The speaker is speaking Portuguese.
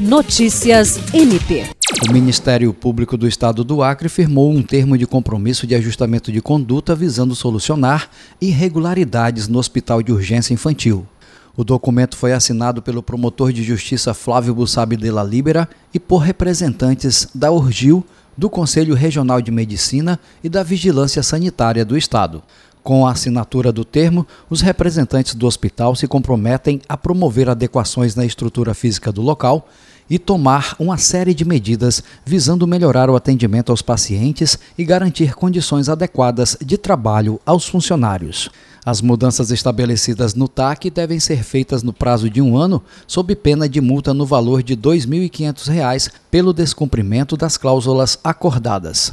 Notícias MP. O Ministério Público do Estado do Acre firmou um termo de compromisso de ajustamento de conduta visando solucionar irregularidades no Hospital de Urgência Infantil. O documento foi assinado pelo promotor de justiça Flávio Bussabi de la Libera e por representantes da Urgil, do Conselho Regional de Medicina e da Vigilância Sanitária do Estado. Com a assinatura do termo, os representantes do hospital se comprometem a promover adequações na estrutura física do local e tomar uma série de medidas visando melhorar o atendimento aos pacientes e garantir condições adequadas de trabalho aos funcionários. As mudanças estabelecidas no TAC devem ser feitas no prazo de um ano, sob pena de multa no valor de R$ 2.500 pelo descumprimento das cláusulas acordadas.